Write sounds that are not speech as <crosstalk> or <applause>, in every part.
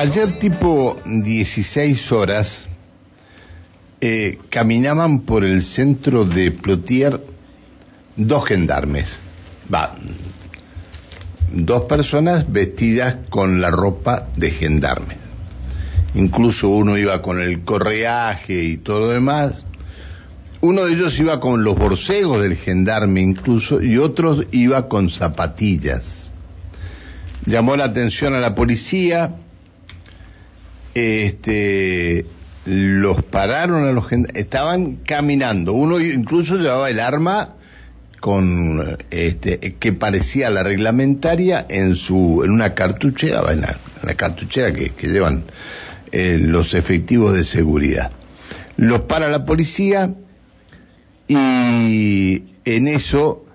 Ayer tipo 16 horas eh, caminaban por el centro de Plotier dos gendarmes. Va, dos personas vestidas con la ropa de gendarme. Incluso uno iba con el correaje y todo lo demás. Uno de ellos iba con los borcegos del gendarme incluso y otro iba con zapatillas. Llamó la atención a la policía, este, los pararon a los estaban caminando, uno incluso llevaba el arma con este que parecía la reglamentaria en su en una cartuchera en la, cartuchera que, llevan eh, los efectivos de seguridad. Los para la policía y en eso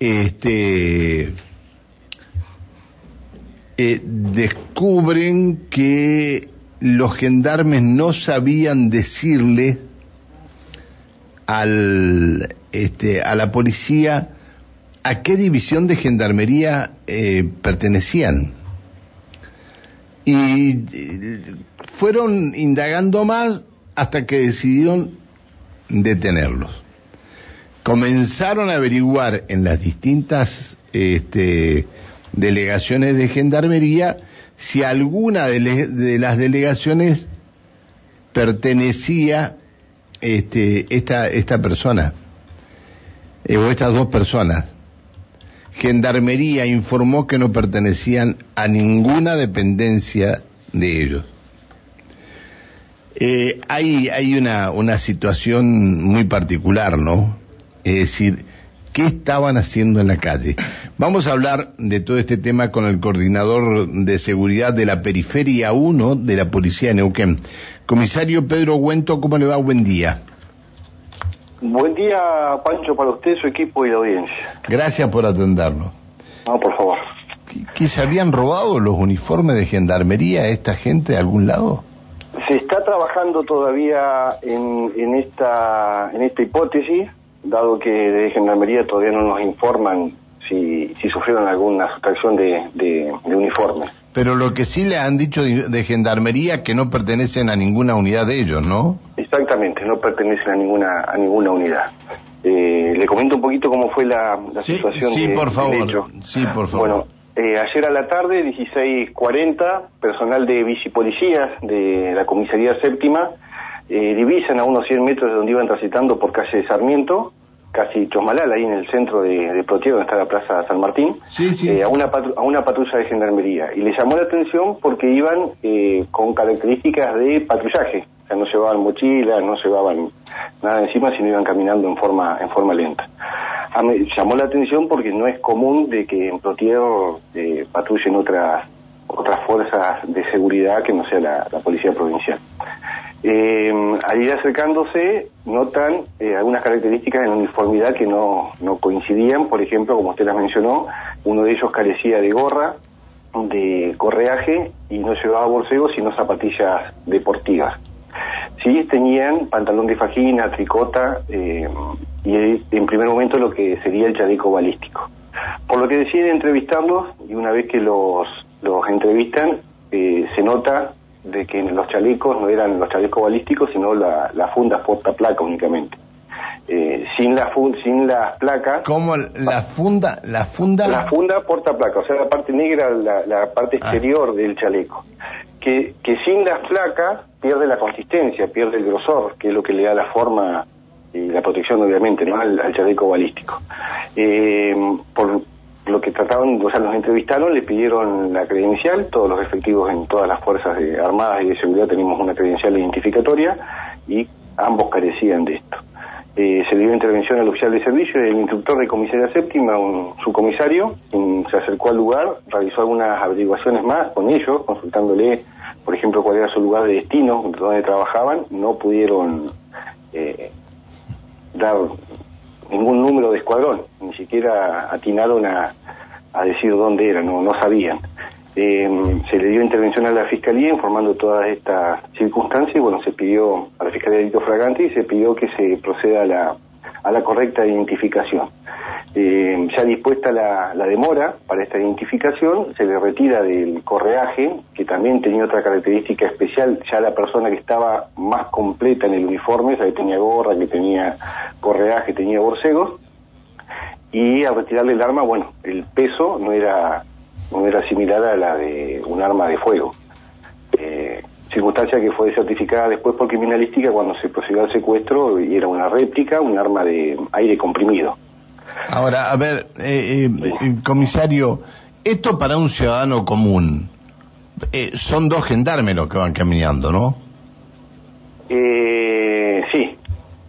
este eh, descubren que los gendarmes no sabían decirle este, a la policía a qué división de gendarmería eh, pertenecían. Y eh, fueron indagando más hasta que decidieron detenerlos. Comenzaron a averiguar en las distintas este, delegaciones de gendarmería si alguna de, las delegaciones pertenecía este, esta, esta persona, eh, o estas dos personas. Gendarmería informó que no pertenecían a ninguna dependencia de ellos. Eh, hay hay una, una situación muy particular, ¿no? Es decir, ¿qué estaban haciendo en la calle? Vamos a hablar de todo este tema con el coordinador de seguridad de la periferia 1 de la policía de Neuquén. Comisario Pedro Güento, ¿cómo le va? Buen día. Buen día, Pancho, para usted, su equipo y la audiencia. Gracias por atendernos. No, por favor. ¿Que se habían robado los uniformes de gendarmería a esta gente de algún lado? Se está trabajando todavía en, en, esta, en esta hipótesis, dado que de gendarmería todavía no nos informan si, si sufrieron alguna sustracción de, de, uniforme. Pero lo que sí le han dicho de, gendarmería que no pertenecen a ninguna unidad de ellos, ¿no? Exactamente, no pertenecen a ninguna a ninguna unidad. Eh, le comento un poquito cómo fue la, la situación. Sí, por favor. Sí, por favor. Bueno, eh, ayer a la tarde, 16.40, personal de bicipolicías de la comisaría séptima eh, divisan a unos 100 metros de donde iban transitando por calle Sarmiento casi Chosmalal, ahí en el centro de, de donde está la Plaza San Martín, eh, a, una a una patrulla de gendarmería. Y le llamó la atención porque iban eh, con características de patrullaje. O sea, no llevaban mochilas, no llevaban nada encima, sino iban caminando en forma, en forma lenta. llamó la atención porque no es común de que en Plotier eh, patrullen otras otras fuerzas de seguridad que no sea la policía provincial. Eh, al ir acercándose, notan eh, algunas características en uniformidad que no, no coincidían. Por ejemplo, como usted las mencionó, uno de ellos carecía de gorra, de correaje y no llevaba borcegos, sino zapatillas deportivas. Sí, tenían pantalón de fajina, tricota eh, y en primer momento lo que sería el chaleco balístico. Por lo que deciden entrevistarlos y una vez que los, los entrevistan, eh, se nota de que los chalecos no eran los chalecos balísticos, sino la, la funda placa únicamente. Eh, sin la sin las placas. ¿Cómo la funda? La funda. La funda placa, o sea, la parte negra, la, la parte ah. exterior del chaleco. Que, que sin las placas pierde la consistencia, pierde el grosor, que es lo que le da la forma y la protección, obviamente, ¿no? al, al chaleco balístico. Eh, por, lo que trataron, o sea, los entrevistaron, le pidieron la credencial, todos los efectivos en todas las fuerzas de, armadas y de seguridad tenemos una credencial identificatoria y ambos carecían de esto. Eh, se dio intervención al oficial de servicio, el instructor de comisaría séptima, un subcomisario, se acercó al lugar, realizó algunas averiguaciones más con ellos, consultándole, por ejemplo, cuál era su lugar de destino, donde trabajaban, no pudieron eh, dar ningún número de escuadrón, siquiera atinaron a, a decir dónde era, no, no sabían. Eh, se le dio intervención a la Fiscalía informando todas estas circunstancias y bueno, se pidió a la Fiscalía de Delito Fragante y se pidió que se proceda a la, a la correcta identificación. eh, ya dispuesta la, demora para esta identificación, se le retira del correaje, que también tenía otra característica especial, ya la persona que estaba más completa en el uniforme, ya que tenía gorra, que tenía correaje, tenía borcegos, y al retirarle el arma, bueno, el peso no era, no era similar a la de un arma de fuego. Eh, circunstancia que fue certificada después por criminalística cuando se procedió al secuestro y era una réplica, un arma de aire comprimido. Ahora, a ver, eh, eh, comisario, esto para un ciudadano común, eh, son dos gendarmes los que van caminando, ¿no? Eh, sí,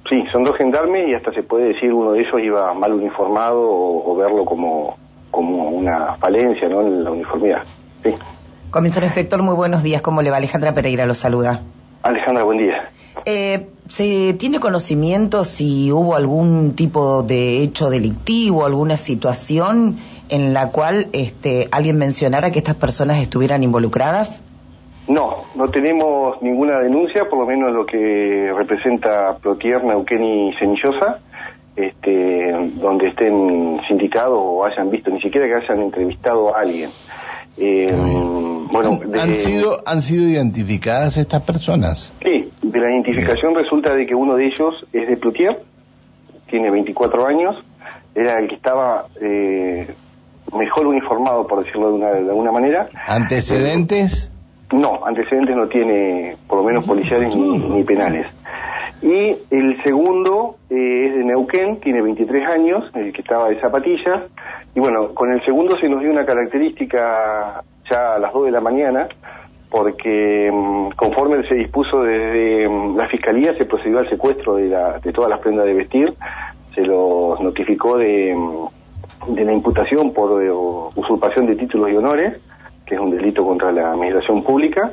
sí, son dos gendarmes y hasta se puede decir uno de ellos iba mal uniformado o, verlo como, como una falencia ¿no? en la uniformidad. Sí. Comisario Inspector, muy buenos días. ¿Cómo le va? Alejandra Pereira lo saluda. Alejandra, buen día. Eh, ¿Se tiene conocimiento si hubo algún tipo de hecho delictivo, alguna situación en la cual este, alguien mencionara que estas personas estuvieran involucradas? No, no tenemos ninguna denuncia, por lo menos lo que representa Plotier, Neuquén y Cenillosa, este, donde estén sindicados o hayan visto, ni siquiera que hayan entrevistado a alguien. Eh, bueno, ¿Han, sido, ¿Han sido identificadas estas personas? Sí, de la identificación resulta de que uno de ellos es de Plutier, tiene 24 años, era el que estaba eh, mejor uniformado, por decirlo de, una, de alguna manera. ¿Antecedentes? No, antecedentes no tiene, por lo menos policiales ni, penales. Y el segundo eh, es de Neuquén, tiene 23 años, el que estaba de zapatillas. Y bueno, con el segundo se nos dio una característica ya a las 2 de la mañana, porque mm, conforme se dispuso desde mm, la Fiscalía, se procedió al secuestro de, la, de todas las prendas de vestir, se los notificó de, mm, de la imputación por eh, usurpación de títulos y honores, es un delito contra la administración pública,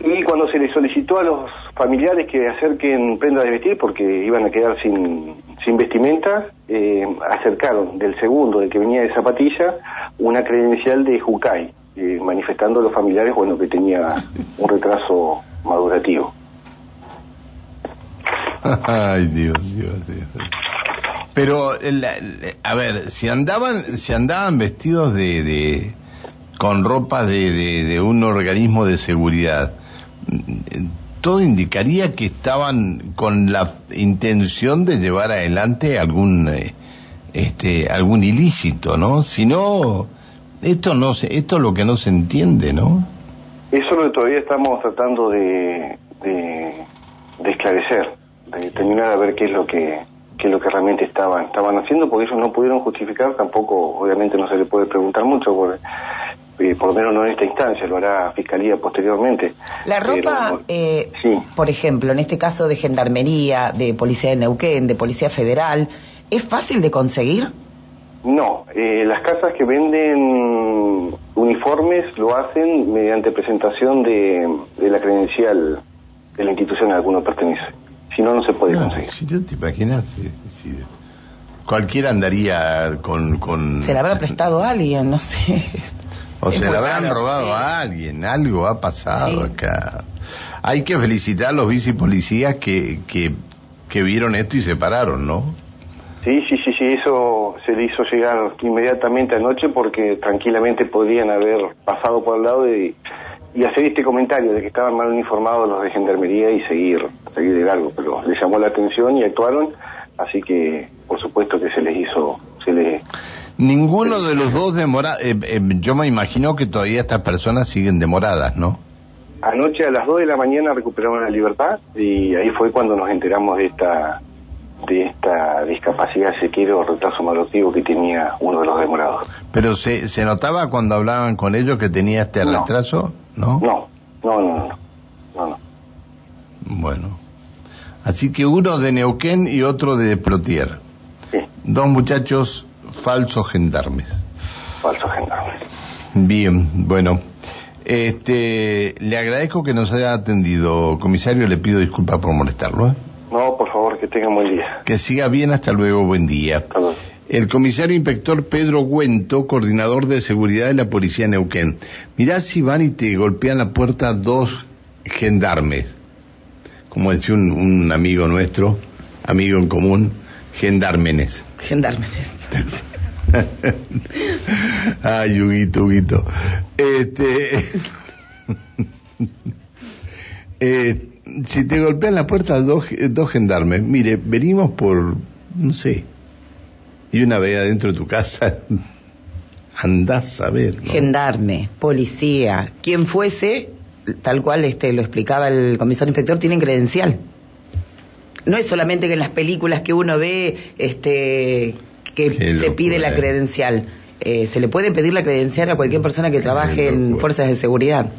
y cuando se le solicitó a los familiares que acerquen prendas de vestir porque iban a quedar sin, sin vestimenta, eh, acercaron del segundo, del que venía de zapatilla, una credencial de Jucay eh, manifestando a los familiares bueno que tenía un retraso madurativo. <laughs> Ay, Dios, Dios, Dios. Pero, a ver, si andaban, si andaban vestidos de con ropa de, de, un organismo de seguridad, todo indicaría que estaban con la intención de llevar adelante algún, eh, este, algún ilícito, ¿no? Si no, esto no se, esto es lo que no se entiende, ¿no? Eso es lo que todavía estamos tratando de, de, esclarecer, de terminar a ver qué es lo que qué es lo que realmente estaban estaban haciendo, porque ellos no pudieron justificar, tampoco, obviamente no se le puede preguntar mucho, por, eh, por lo menos no en esta instancia, lo hará Fiscalía posteriormente. La ropa, eh, por ejemplo, en este caso de Gendarmería, de Policía de Neuquén, de Policía Federal, ¿es fácil de conseguir? No, eh, las casas que venden uniformes lo hacen mediante presentación de, la credencial de la institución a la que uno pertenece. Si no, no se puede conseguir. Si te imaginas, cualquiera andaría con, con... Se la habrá prestado a alguien, no sé. <laughs> O se la habrán robado a alguien, algo ha pasado acá. Hay que felicitar a los policías que, que, que vieron esto y se pararon, ¿no? Sí, sí, sí, sí, eso se le hizo llegar inmediatamente anoche porque tranquilamente podrían haber pasado por el lado de, y hacer este comentario de que estaban mal uniformados los de gendarmería y seguir, seguir de largo, pero les llamó la atención y actuaron, así que por supuesto que se les hizo, se les... Ninguno de los dos demora, eh, eh, yo me imagino que todavía estas personas siguen demoradas, ¿no? Anoche a las 2 de la mañana recuperaron la libertad y ahí fue cuando nos enteramos de esta de esta discapacidad, si quiero, o retraso maloctivo que tenía uno de los demorados. ¿Pero se, se notaba cuando hablaban con ellos que tenía este retraso? ¿No? No, no, no, no, no. Bueno. Así que uno de Neuquén y otro de Plotier. Sí. Dos muchachos falsos gendarmes. Falsos gendarmes. Bien, bueno. Este, le agradezco que nos haya atendido, comisario, le pido disculpas por molestarlo. ¿eh? No, por favor, que tenga buen día. Que siga bien, hasta luego, buen día. El comisario inspector Pedro Güento, coordinador de seguridad de la policía Neuquén. Mirá si van y te golpean la puerta dos gendarmes. Como decía un, amigo nuestro, amigo en común, Gendármenes. Gendármenes. <laughs> Ay, Huguito, Huguito. Este. <laughs> eh, si te golpean la puerta dos, dos gendarmes, mire, venimos por, no sé, y una vez adentro de tu casa, <laughs> andás a ver. ¿no? Gendarme, policía, quien fuese, tal cual este lo explicaba el comisario inspector, tienen credencial. No es solamente que en las películas que uno ve, este, que Qué se pide la credencial. Eh, se le puede pedir la credencial a cualquier persona que trabaje en fuerzas de seguridad.